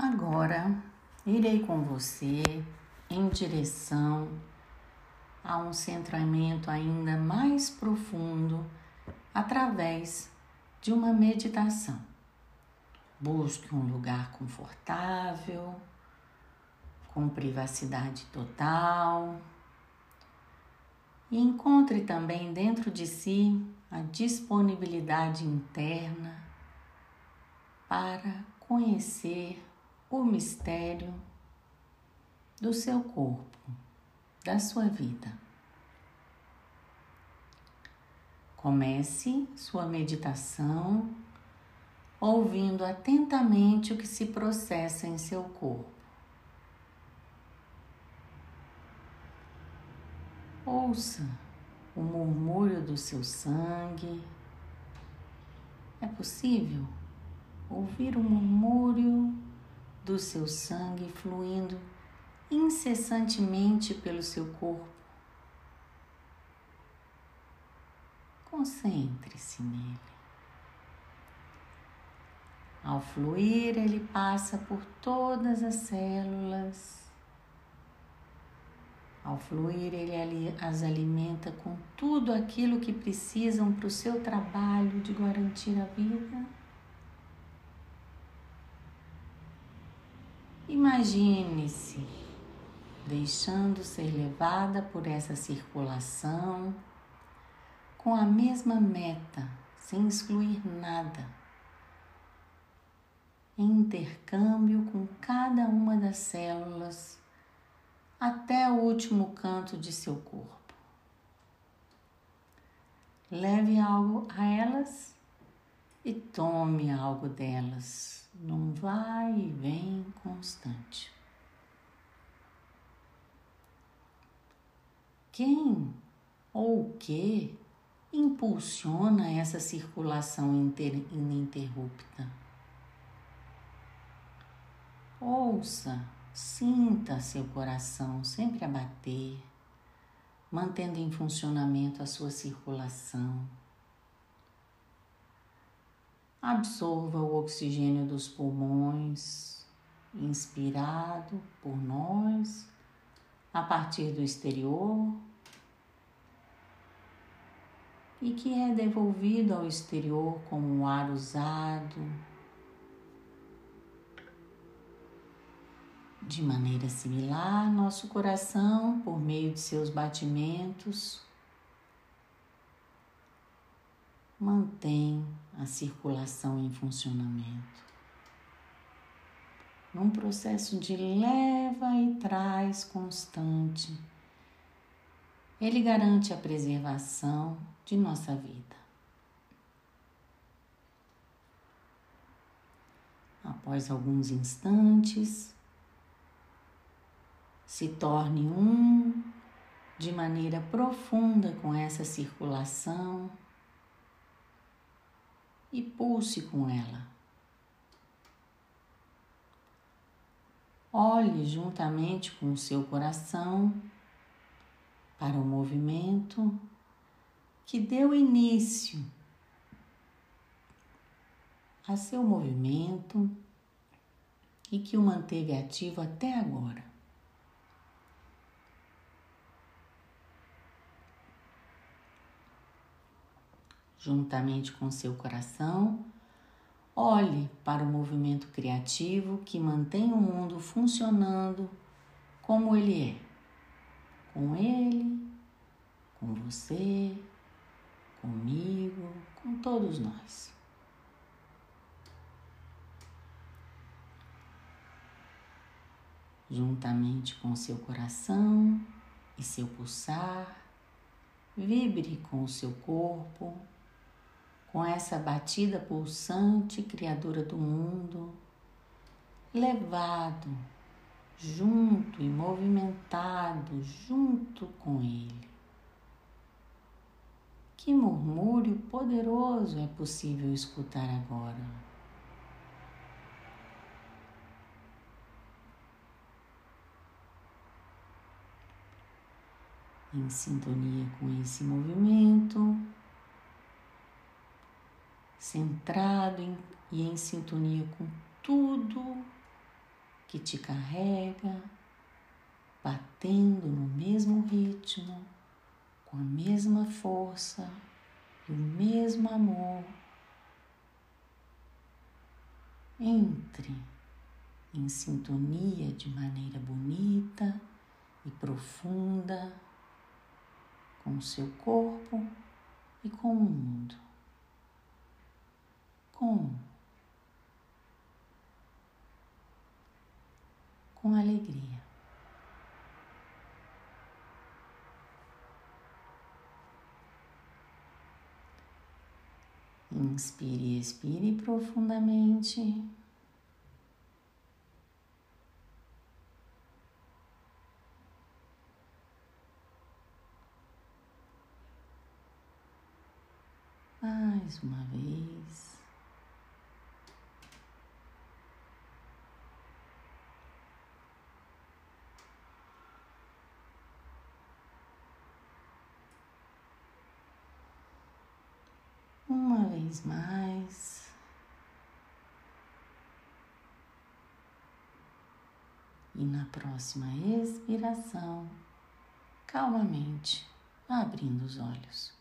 Agora irei com você em direção a um centramento ainda mais profundo através de uma meditação. Busque um lugar confortável, com privacidade total e encontre também dentro de si a disponibilidade interna para conhecer o mistério do seu corpo, da sua vida. Comece sua meditação ouvindo atentamente o que se processa em seu corpo. Ouça o murmúrio do seu sangue. É possível ouvir o murmúrio do seu sangue fluindo incessantemente pelo seu corpo. Concentre-se nele. Ao fluir, ele passa por todas as células. Ao fluir, ele as alimenta com tudo aquilo que precisam para o seu trabalho de garantir a vida. Imagine-se deixando ser levada por essa circulação com a mesma meta, sem excluir nada, em intercâmbio com cada uma das células até o último canto de seu corpo. Leve algo a elas e tome algo delas num vai e vem constante. Quem ou o que impulsiona essa circulação ininterrupta? Ouça, sinta seu coração sempre a bater, mantendo em funcionamento a sua circulação Absorva o oxigênio dos pulmões, inspirado por nós, a partir do exterior, e que é devolvido ao exterior como ar usado, de maneira similar, nosso coração, por meio de seus batimentos, mantém a circulação em funcionamento. Num processo de leva e traz constante, ele garante a preservação de nossa vida. Após alguns instantes, se torne um de maneira profunda com essa circulação e pulse com ela. Olhe juntamente com o seu coração para o movimento que deu início a seu movimento e que o manteve ativo até agora. Juntamente com seu coração, olhe para o movimento criativo que mantém o mundo funcionando como ele é. Com ele, com você, comigo, com todos nós. Juntamente com seu coração e seu pulsar, vibre com o seu corpo com essa batida pulsante, criadora do mundo, levado junto e movimentado junto com ele. Que murmúrio poderoso é possível escutar agora? Em sintonia com esse movimento, centrado em, e em sintonia com tudo que te carrega, batendo no mesmo ritmo, com a mesma força e o mesmo amor. Entre em sintonia de maneira bonita e profunda com o seu corpo e com o mundo. Com com alegria. Inspire e expire profundamente. Mais uma vez. vez mais. E na próxima expiração, calmamente abrindo os olhos.